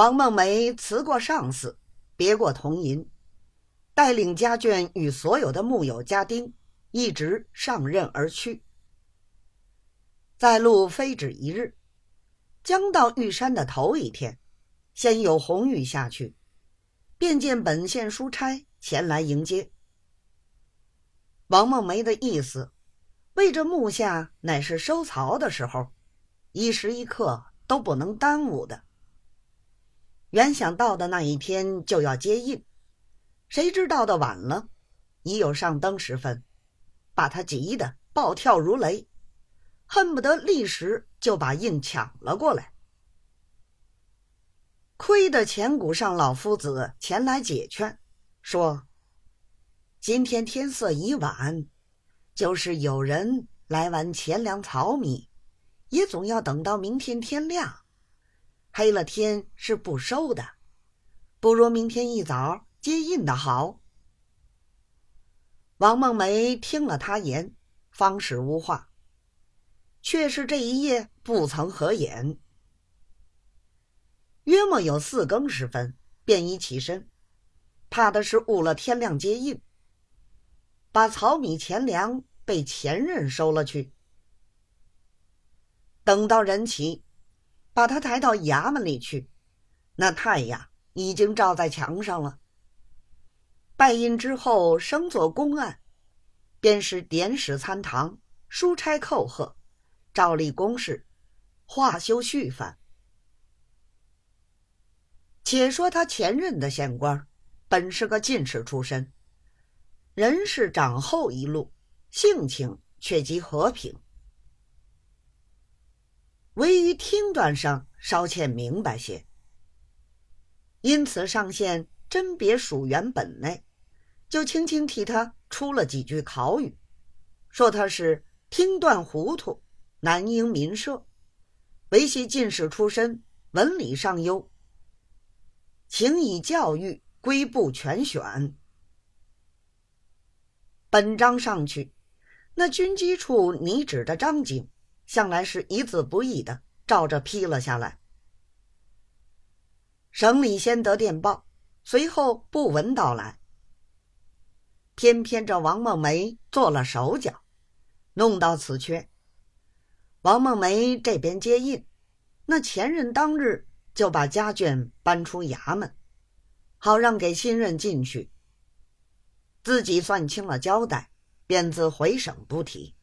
王梦梅辞过上司，别过童银，带领家眷与所有的木友家丁，一直上任而去。在路非止一日，将到玉山的头一天，先有红玉下去，便见本县书差前来迎接。王梦梅的意思，为这木下乃是收曹的时候，一时一刻都不能耽误的。原想到的那一天就要接应，谁知道的晚了，已有上灯时分，把他急得暴跳如雷。恨不得立时就把印抢了过来。亏得钱谷上老夫子前来解劝，说：“今天天色已晚，就是有人来完钱粮草米，也总要等到明天天亮。黑了天是不收的，不如明天一早接印的好。”王梦梅听了他言，方始无话。却是这一夜不曾合眼。约莫有四更时分，便已起身，怕的是误了天亮接印，把草米钱粮被前任收了去。等到人齐，把他抬到衙门里去，那太阳已经照在墙上了。拜印之后，升做公案，便是典史参堂，书差叩贺。照例公事，话休续翻。且说他前任的县官，本是个进士出身，人是长厚一路，性情却极和平，唯于听断上稍欠明白些。因此上线甄别属员本内，就轻轻替他出了几句考语，说他是听断糊涂。南英民社，维系进士出身，文理尚优，请以教育归部全选。本章上去，那军机处拟旨的张景，向来是一字不易的，照着批了下来。省里先得电报，随后不闻到来。偏偏这王梦梅做了手脚，弄到此缺。王梦梅这边接应，那前任当日就把家眷搬出衙门，好让给新任进去。自己算清了交代，便自回省不提。